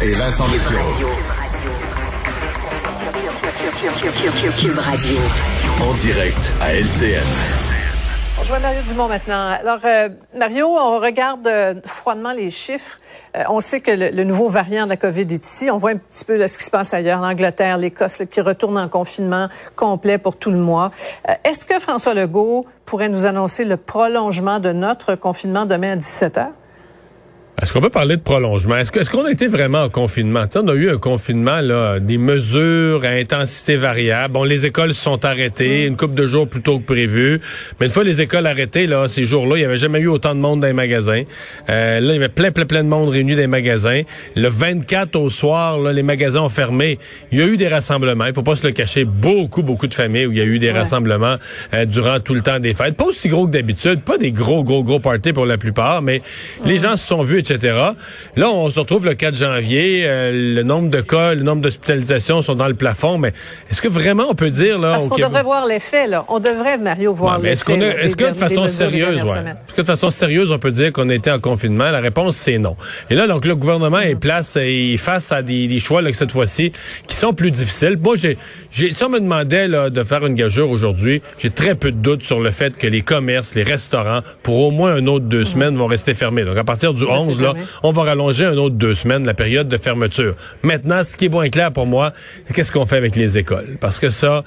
et Vincent Dessureau. Cube Radio. En direct à LCN. Je vois Mario Dumont maintenant. Alors, euh, Mario, on regarde euh, froidement les chiffres. Euh, on sait que le, le, nouveau variant de la COVID est ici. On voit un petit peu là, ce qui se passe ailleurs, l'Angleterre, l'Écosse, qui retourne en confinement complet pour tout le mois. Est-ce que François Legault pourrait nous annoncer le prolongement de notre confinement demain à 17 heures? Est-ce qu'on peut parler de prolongement? Est-ce qu'on est a été vraiment en confinement? on a eu un confinement, là, des mesures à intensité variable. Bon, les écoles se sont arrêtées, une couple de jours plus tôt que prévu. Mais une fois les écoles arrêtées, là, ces jours-là, il n'y avait jamais eu autant de monde dans les magasins. Euh, là, il y avait plein, plein, plein de monde réuni dans les magasins. Le 24 au soir, là, les magasins ont fermé. Il y a eu des rassemblements. Il faut pas se le cacher. Beaucoup, beaucoup de familles où il y a eu des rassemblements euh, durant tout le temps des fêtes. Pas aussi gros que d'habitude. Pas des gros, gros, gros parties pour la plupart, mais les gens se sont vus, etc. Là, on se retrouve le 4 janvier, euh, le nombre de cas, le nombre d'hospitalisations sont dans le plafond, mais est-ce que vraiment on peut dire là Parce qu'on devrait voir l'effet là, on devrait Mario voir l'effet. Est-ce qu'on est-ce que de façon sérieuse, ouais, est-ce que de façon sérieuse on peut dire qu'on était en confinement? La réponse c'est non. Et là donc le gouvernement est place et face à des, choix là, cette fois-ci qui sont plus difficiles. Moi j'ai j'ai si on me demandait là, de faire une gageure aujourd'hui, j'ai très peu de doutes sur le fait que les commerces, les restaurants pour au moins un autre deux mhm. semaines vont rester fermés. Donc à partir du 11 là, on va rallonger un autre deux semaines la période de fermeture. Maintenant, ce qui est bon clair pour moi, c'est qu'est-ce qu'on fait avec les écoles? Parce que ça,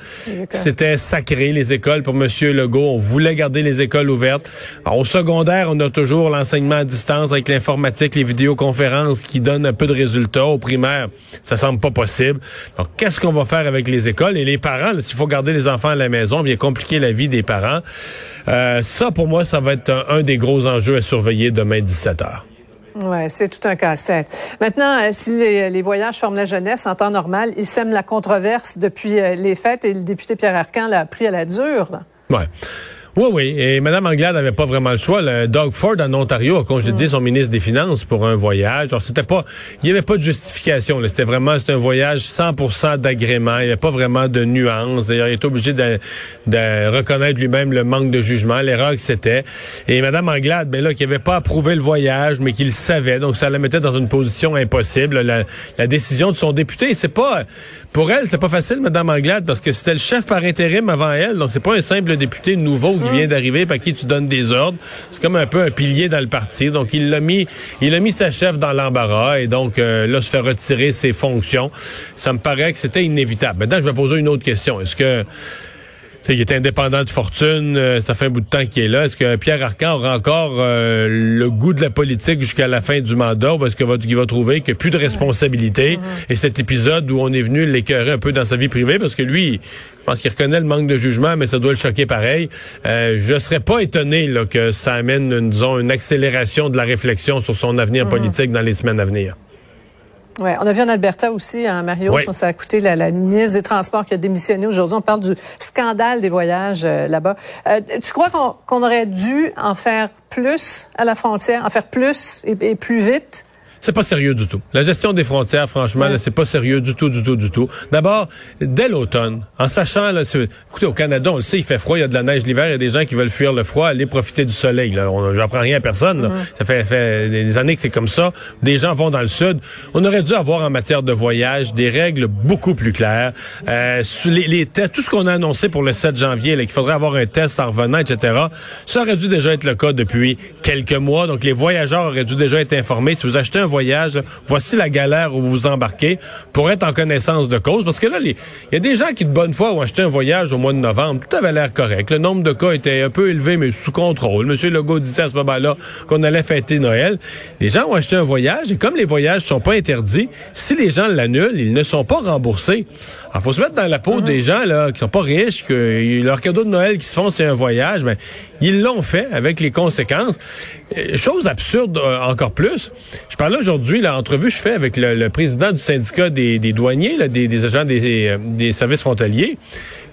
c'était sacré, les écoles. Pour M. Legault, on voulait garder les écoles ouvertes. au secondaire, on a toujours l'enseignement à distance avec l'informatique, les vidéoconférences qui donnent un peu de résultats. Au primaire, ça semble pas possible. Donc, qu'est-ce qu'on va faire avec les écoles? Et les parents, s'il faut garder les enfants à la maison, vient compliquer la vie des parents. Euh, ça, pour moi, ça va être un, un des gros enjeux à surveiller demain 17 heures. Oui, c'est tout un casse-tête. Maintenant, euh, si les, voyages forment la jeunesse en temps normal, ils sèment la controverse depuis euh, les fêtes et le député Pierre Arcan l'a pris à la dure. Oui. Oui, oui. Et Mme Anglade n'avait pas vraiment le choix. Le Doug Ford en Ontario a congédié mm. son ministre des Finances pour un voyage. Alors, c'était pas, il n'y avait pas de justification. C'était vraiment, c'était un voyage 100% d'agrément. Il n'y avait pas vraiment de nuances. D'ailleurs, il est obligé de, de reconnaître lui-même le manque de jugement, l'erreur que c'était. Et Mme Anglade, ben là, qui n'avait pas approuvé le voyage, mais qu'il savait. Donc, ça la mettait dans une position impossible. La, la décision de son député, c'est pas, pour elle, c'est pas facile, Mme Anglade, parce que c'était le chef par intérim avant elle. Donc, c'est pas un simple député nouveau qui vient d'arriver, par qui tu donnes des ordres. C'est comme un peu un pilier dans le parti. Donc, il l'a mis, il a mis sa chef dans l'embarras et donc, euh, là, se fait retirer ses fonctions. Ça me paraît que c'était inévitable. Maintenant, je vais poser une autre question. Est-ce que il est indépendant de fortune, euh, ça fait un bout de temps qu'il est là. Est-ce que Pierre Arcan aura encore euh, le goût de la politique jusqu'à la fin du mandat ou est-ce qu'il va, va trouver qu'il n'y a plus de responsabilité? Et cet épisode où on est venu l'écœurer un peu dans sa vie privée, parce que lui, je pense qu'il reconnaît le manque de jugement, mais ça doit le choquer pareil. Euh, je serais pas étonné là, que ça amène, disons, une accélération de la réflexion sur son avenir mm-hmm. politique dans les semaines à venir. Ouais, on a vu en Alberta aussi, hein, Mario, je pense que ça a coûté la, la, ministre des Transports qui a démissionné aujourd'hui. On parle du scandale des voyages euh, là-bas. Euh, tu crois qu'on aurait dû en faire plus à la frontière, en faire plus et plus vite? C'est pas sérieux du tout. La gestion des frontières, franchement, c'est pas sérieux du tout, du tout, du tout. D'abord, dès l'automne, en sachant, là, écoutez, au Canada, on le sait, il fait froid, il y a de la neige l'hiver, il y a des gens qui veulent fuir le froid, aller profiter du soleil. Là. j'apprends rien à personne. Là. Ça fait, fait, des années que c'est comme ça. Des gens vont dans le sud. On aurait dû avoir en matière de voyage des règles beaucoup plus claires. Euh, les, les tests, tout ce qu'on a annoncé pour le 7 janvier, qu'il faudrait avoir un test en revenant, etc. Ça aurait dû déjà être le cas depuis quelques mois. Donc les voyageurs auraient dû déjà être informés. Si vous achetez un voyage, voici la galère où vous vous embarquez pour être en connaissance de cause. Parce que là, il y a des gens qui, de bonne foi, ont acheté un voyage au mois de novembre. Tout avait l'air correct. Le nombre de cas était un peu élevé, mais sous contrôle. Monsieur Legault disait à ce moment-là qu'on allait fêter Noël. Les gens ont acheté un voyage et comme les voyages sont pas interdits, si les gens l'annulent, ils ne sont pas remboursés. Il faut se mettre dans la peau des gens là qui sont pas riches, que leur cadeau de Noël qui se font, c'est un voyage. Mais ils l'ont fait avec les conséquences. Euh, chose absurde euh, encore plus. Je parlais aujourd'hui, l'entrevue que je fais avec le, président du syndicat des, douaniers, là, des, agents des, euh, des, services frontaliers,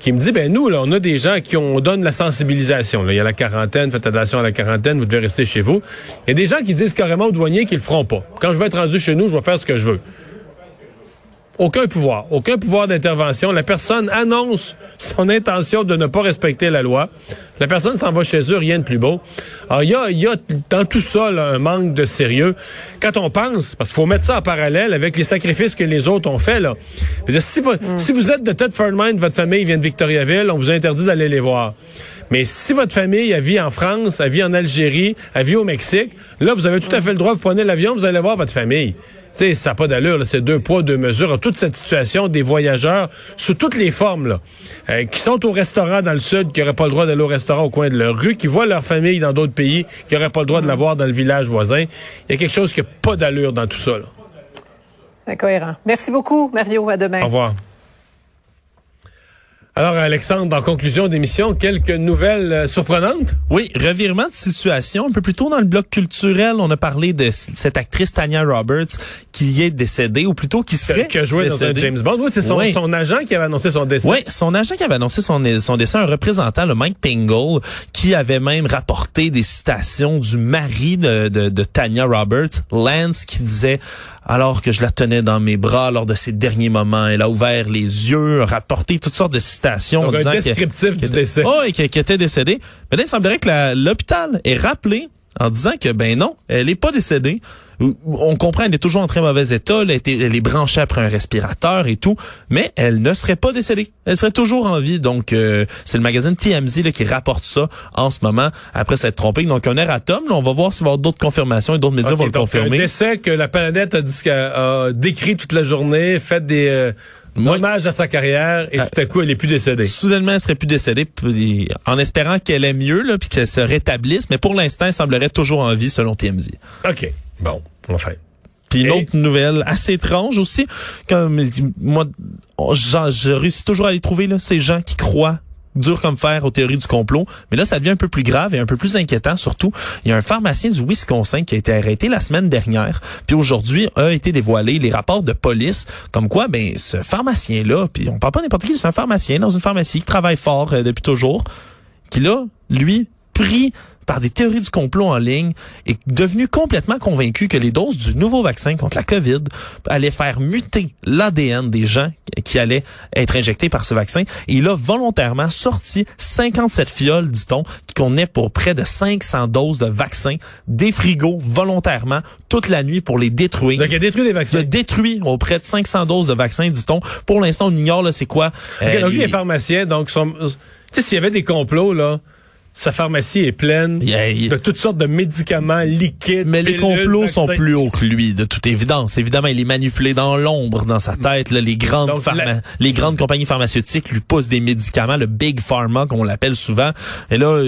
qui me dit, ben nous, là, on a des gens qui ont, on donne la sensibilisation. Là. Il y a la quarantaine, faites attention à la quarantaine, vous devez rester chez vous. Il y a des gens qui disent carrément aux douaniers qu'ils le feront pas. Quand je vais être rendu chez nous, je vais faire ce que je veux. Aucun pouvoir, aucun pouvoir d'intervention. La personne annonce son intention de ne pas respecter la loi. La personne s'en va chez eux, rien de plus beau. Alors, il y a, y a dans tout ça là, un manque de sérieux. Quand on pense, parce qu'il faut mettre ça en parallèle avec les sacrifices que les autres ont faits. Là. si, vous, si vous êtes de Tedford Mine, votre famille vient de Victoriaville, on vous a interdit d'aller les voir. Mais si votre famille a vit en France, a vit en Algérie, a vit au Mexique, là, vous avez tout à fait le droit, vous prenez l'avion, vous allez voir votre famille sais, ça n'a pas d'allure, c'est deux poids, deux mesures. Toute cette situation des voyageurs, sous toutes les formes, là, euh, qui sont au restaurant dans le sud, qui n'auraient pas le droit d'aller au restaurant au coin de leur rue, qui voient leur famille dans d'autres pays, qui n'auraient pas le droit de la voir dans le village voisin. Il y a quelque chose qui n'a pas d'allure dans tout ça. C'est incohérent. Merci beaucoup, Mario. À demain. Au revoir. Alors, Alexandre, en conclusion d'émission, quelques nouvelles euh, surprenantes? Oui, revirement de situation. Un peu plus tôt dans le bloc culturel, on a parlé de cette actrice Tanya Roberts qui est décédée, ou plutôt qui serait Qui a joué dans un James Bond. Oui, c'est son, son, agent qui avait annoncé son décès. Oui, son agent qui avait annoncé son, son décès, un représentant, le Mike Pingle, qui avait même rapporté des citations du mari de, de, de Tanya Roberts, Lance, qui disait alors que je la tenais dans mes bras lors de ses derniers moments. Elle a ouvert les yeux, rapporté toutes sortes de citations. Donc, du décès. Oh, et qu'elle était décédée. Mais là, il semblerait que l'hôpital ait rappelé en disant que ben non, elle est pas décédée. On comprend, elle est toujours en très mauvais état, elle, elle est branchée après un respirateur et tout, mais elle ne serait pas décédée. Elle serait toujours en vie. Donc, euh, c'est le magazine TMZ là, qui rapporte ça en ce moment, après s'être trompé. Donc, un erratum, là, on va voir s'il va y avoir d'autres confirmations et d'autres médias vont le confirmer. un décès que la planète a, dit, a décrit toute la journée, fait des... Euh, hommage à sa carrière et euh, tout à coup elle est plus décédée. Soudainement elle serait plus décédée en espérant qu'elle est mieux là puis qu'elle se rétablisse mais pour l'instant elle semblerait toujours en vie selon TMZ. OK. Bon, enfin. Puis une autre nouvelle assez étrange aussi comme moi je réussis toujours à les trouver là ces gens qui croient dur comme fer aux théories du complot. Mais là, ça devient un peu plus grave et un peu plus inquiétant surtout. Il y a un pharmacien du Wisconsin qui a été arrêté la semaine dernière. Puis aujourd'hui, a été dévoilé les rapports de police comme quoi, ben, ce pharmacien-là, puis on parle pas n'importe qui, c'est un pharmacien dans une pharmacie qui travaille fort euh, depuis toujours, qui là, lui, pris par des théories du complot en ligne, est devenu complètement convaincu que les doses du nouveau vaccin contre la COVID allaient faire muter l'ADN des gens qui allaient être injectés par ce vaccin. Et il a volontairement sorti 57 fioles, dit-on, qui contenaient pour près de 500 doses de vaccins des frigos volontairement toute la nuit pour les détruire. Donc il a détruit des vaccins. Il a détruit auprès de 500 doses de vaccins, dit-on. Pour l'instant, on ignore là c'est quoi. Okay, donc les pharmaciens, donc, sont... tu sais, s'il y avait des complots, là, sa pharmacie est pleine de toutes sortes de médicaments liquides. Mais les complots sont plus hauts que lui, de toute évidence. Évidemment, il est manipulé dans l'ombre, dans sa tête. Là, les grandes les grandes compagnies pharmaceutiques lui poussent des médicaments, le big pharma, comme on l'appelle souvent. Et là,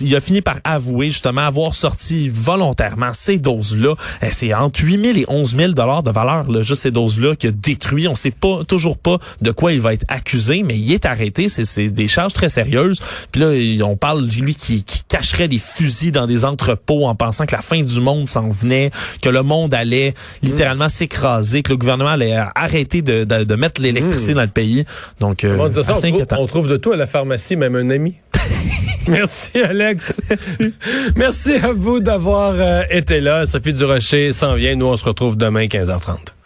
il a fini par avouer justement avoir sorti volontairement ces doses-là. Eh, c'est entre 8 000 et 11 000 dollars de valeur, là, juste ces doses-là, qui a détruit. On sait pas toujours pas de quoi il va être accusé, mais il est arrêté. C'est des charges très sérieuses. Puis là, on parle de lui qui, qui, cacherait des fusils dans des entrepôts en pensant que la fin du monde s'en venait, que le monde allait littéralement s'écraser, que le gouvernement allait arrêter de, de, de mettre l'électricité mm. dans le pays. Donc, euh, on, trouve, on trouve de tout à la pharmacie, même un ami. Merci, Alex. Merci à vous d'avoir euh, été là. Sophie Durocher s'en vient. Nous, on se retrouve demain, 15h30.